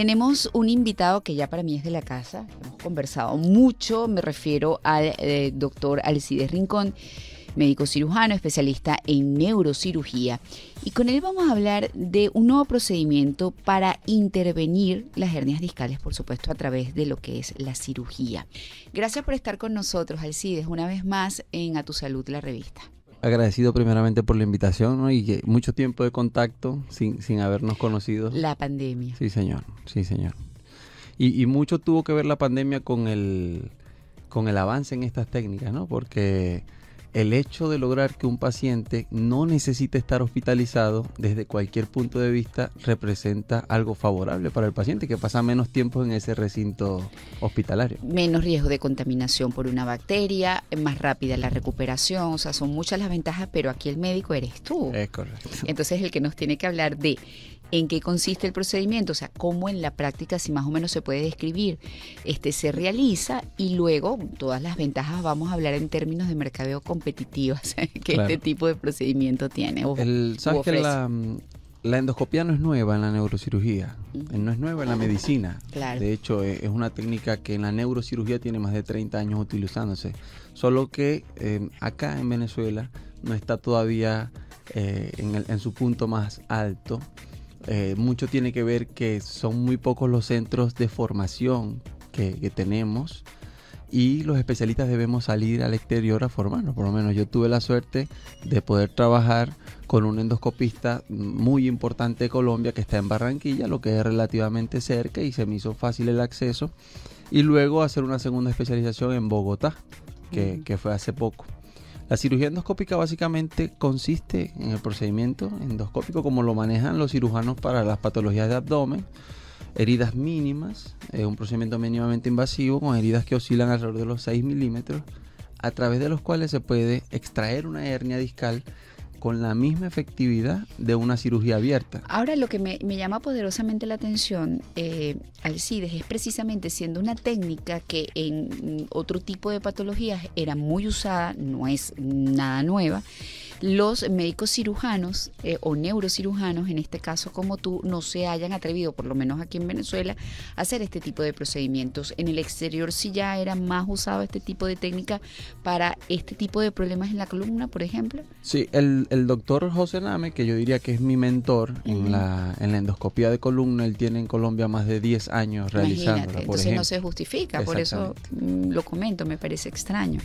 Tenemos un invitado que ya para mí es de la casa, hemos conversado mucho, me refiero al eh, doctor Alcides Rincón, médico cirujano, especialista en neurocirugía. Y con él vamos a hablar de un nuevo procedimiento para intervenir las hernias discales, por supuesto, a través de lo que es la cirugía. Gracias por estar con nosotros, Alcides, una vez más en A Tu Salud, la revista agradecido primeramente por la invitación y que mucho tiempo de contacto sin, sin habernos conocido. La pandemia. Sí, señor, sí, señor. Y, y, mucho tuvo que ver la pandemia con el, con el avance en estas técnicas, ¿no? Porque el hecho de lograr que un paciente no necesite estar hospitalizado desde cualquier punto de vista representa algo favorable para el paciente que pasa menos tiempo en ese recinto hospitalario. Menos riesgo de contaminación por una bacteria, más rápida la recuperación, o sea, son muchas las ventajas, pero aquí el médico eres tú. Es correcto. Entonces el que nos tiene que hablar de en qué consiste el procedimiento, o sea, cómo en la práctica, si más o menos se puede describir, este se realiza y luego todas las ventajas vamos a hablar en términos de mercadeo competitivo que este tipo de procedimiento tiene. el, ¿Sabes que la, endoscopia no es nueva en la neurocirugía, no es nueva en la medicina. De hecho, e, es una técnica que en la neurocirugía tiene más de 30 años utilizándose, solo que em, acá en Venezuela no está todavía eh, en, en su punto más alto eh, mucho tiene que ver que son muy pocos los centros de formación que, tenemos y los especialistas debemos salir al exterior a formarnos. Por lo menos yo tuve la suerte de poder trabajar con un endoscopista muy importante de Colombia que está en Barranquilla, lo que es relativamente cerca y se me hizo fácil el acceso. Y luego hacer una segunda especialización en Bogotá, que, que fue hace poco. La cirugía endoscópica básicamente consiste en el procedimiento endoscópico como lo manejan los cirujanos para las patologías de abdomen, heridas mínimas, es un procedimiento mínimamente invasivo con heridas que oscilan alrededor de los 6 milímetros, a través de los cuales se puede extraer una hernia discal con la misma efectividad de una cirugía abierta. Ahora lo que me, llama poderosamente la atención, eh, Alcides, es precisamente siendo una técnica que en otro tipo de patologías era muy usada, no es nada nueva, los médicos cirujanos eh, o neurocirujanos, en este caso como tú, no se hayan atrevido, por lo menos aquí en Venezuela, a hacer este tipo de procedimientos. En el exterior sí ya era más usado este tipo de técnica para este tipo de problemas en la columna, por ejemplo. Sí, el, doctor José Name, que yo diría que es mi mentor en, la, en la endoscopía de columna, él tiene en Colombia más de 10 años realizándola. entonces no se justifica, por eso mm, lo comento, me parece extraño.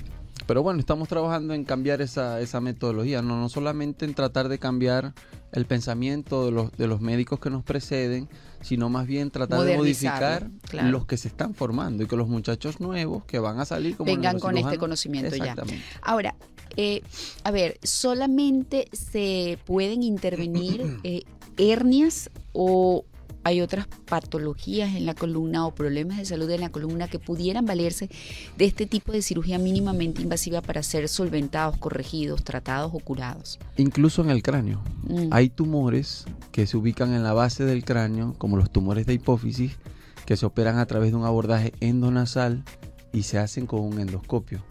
Pero bueno, estamos trabajando en cambiar esa, esa metodología, no, no solamente en tratar de cambiar el pensamiento de los, de los médicos que nos preceden, sino más bien tratar de modificar los que se están formando y que los muchachos nuevos que van a salir como vengan con este conocimiento ya. Ahora, eh, a ver, solamente se pueden intervenir eh, hernias o hay otras patologías en la columna o problemas de salud en la columna que pudieran valerse de este tipo de cirugía mínimamente invasiva para ser solventados, corregidos, tratados o curados. Incluso en el cráneo. Mm. Hay tumores que se ubican en la base del cráneo, como los tumores de hipófisis, que se operan a través de un abordaje endonasal y se hacen con un endoscopio.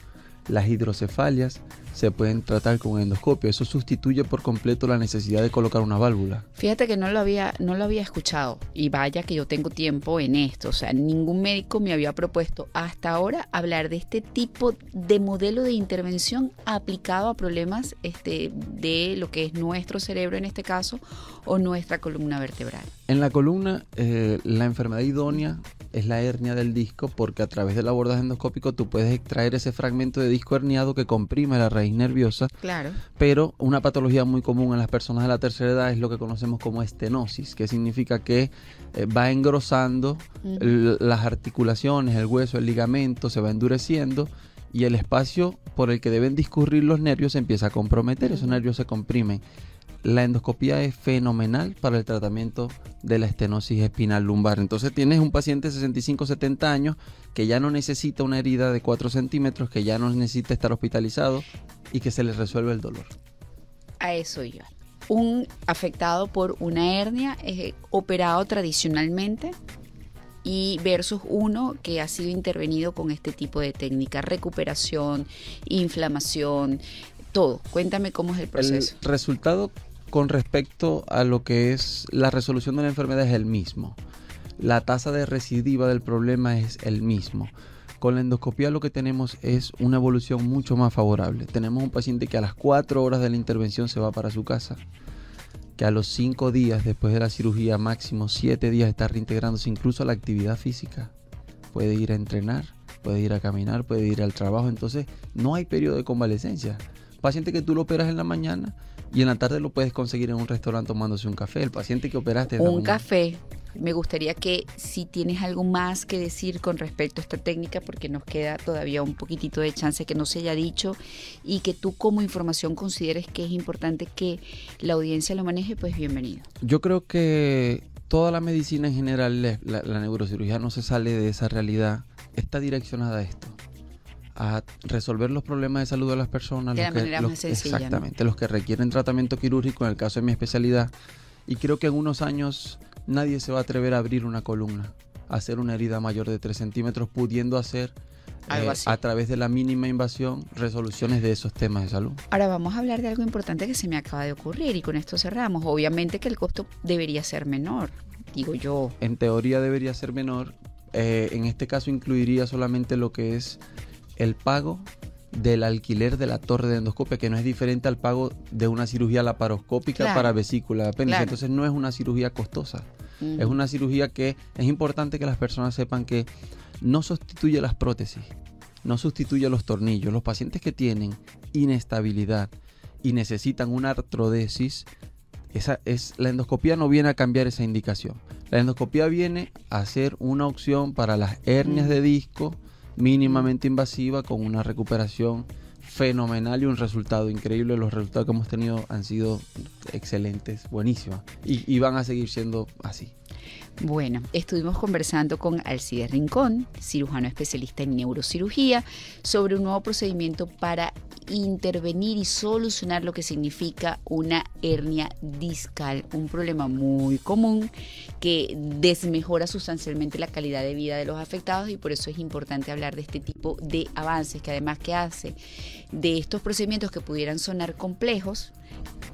Las hidrocefalias se pueden tratar con endoscopio. Eso sustituye por completo la necesidad de colocar una válvula. Fíjate que no lo había, no lo había escuchado y vaya que yo tengo tiempo en esto. O sea, ningún médico me había propuesto hasta ahora hablar de este tipo de modelo de intervención aplicado a problemas este, de lo que es nuestro cerebro en este caso o nuestra columna vertebral. En la columna, eh, la enfermedad idónea es la hernia del disco porque a través del abordaje endoscópico tú puedes extraer ese fragmento de disco herniado que comprime la raíz nerviosa. Claro. Pero una patología muy común en las personas de la tercera edad es lo que conocemos como estenosis, que significa que eh, va engrosando las articulaciones, el hueso, el ligamento, se va endureciendo y el espacio por el que deben discurrir los nervios se empieza a comprometer, esos nervios se comprimen la endoscopía es fenomenal para el tratamiento de la estenosis espinal lumbar. Entonces tienes un paciente de 65-70 años que ya no necesita una herida de 4 centímetros, que ya no necesita estar hospitalizado y que se le resuelve el dolor. A eso yo. Un afectado por una hernia es operado tradicionalmente y versus uno que ha sido intervenido con este tipo de técnica, recuperación, inflamación, todo. Cuéntame cómo es el proceso. El resultado con respecto a lo que es la resolución de la enfermedad es el mismo. la tasa de recidiva del problema es el mismo. Con la endoscopia lo que tenemos es una evolución mucho más favorable. Tenemos un paciente que a las 4 horas de la intervención se va para su casa, que a los 5 días después de la cirugía, máximo 7 días, está reintegrándose incluso a la actividad física. Puede ir a entrenar, puede ir a caminar, puede ir al trabajo. Entonces no hay periodo de convalecencia. Paciente que tú lo operas en la mañana y en la tarde lo puedes conseguir en un restaurante tomándose un café. El paciente que operaste un café me gustaría que si tienes algo más que decir con respecto a esta técnica, porque nos queda todavía un poquitito de chance que no se haya dicho y que tú como información consideres que es importante que la audiencia lo maneje, pues bienvenido. Yo creo que toda la medicina en general, la, neurocirugía no se sale de esa realidad, está direccionada a esto a resolver los problemas de salud de las personas. De la manera más sencilla, Exactamente, los que requieren tratamiento quirúrgico, en el caso de mi especialidad. Y creo que en unos años nadie se va a atrever a abrir una columna, a hacer una herida mayor de 3 centímetros, pudiendo hacer eh, a través de la mínima invasión resoluciones de esos temas de salud. Ahora vamos a hablar de algo importante que se me acaba de ocurrir y con esto cerramos. Obviamente que el costo debería ser menor, digo yo. En teoría debería ser menor. Eh, en este caso incluiría solamente lo que es el pago del alquiler de la torre de endoscopia, que no es diferente al pago de una cirugía laparoscópica para vesícula de apéndice. Entonces no es una cirugía costosa. Es una cirugía que es importante que las personas sepan que no sustituye las prótesis, no sustituye los tornillos. Los pacientes que tienen inestabilidad y necesitan una artrodesis, esa es, la endoscopia no viene a cambiar esa indicación. La endoscopia viene a ser una opción para las hernias de disco, mínimamente invasiva con una recuperación fenomenal y un resultado increíble. Los resultados que hemos tenido han sido excelentes, buenísimos y, van a seguir siendo así. Bueno, estuvimos conversando con Alcide Rincón, cirujano especialista en neurocirugía, sobre un nuevo procedimiento para intervenir y solucionar lo que significa una hernia discal, un problema muy común que desmejora sustancialmente la calidad de vida de los afectados y por eso es importante hablar de este tipo de avances que además que hace de estos procedimientos que pudieran sonar complejos,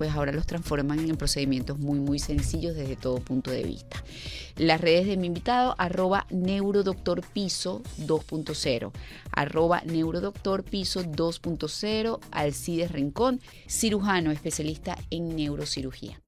pues ahora los transforman en procedimientos muy, muy sencillos desde todo punto de vista. Las redes de mi invitado, arroba neurodoctorpiso 2.0, arroba neurodoctorpiso 2.0, Alcides Rincón, cirujano especialista en neurocirugía.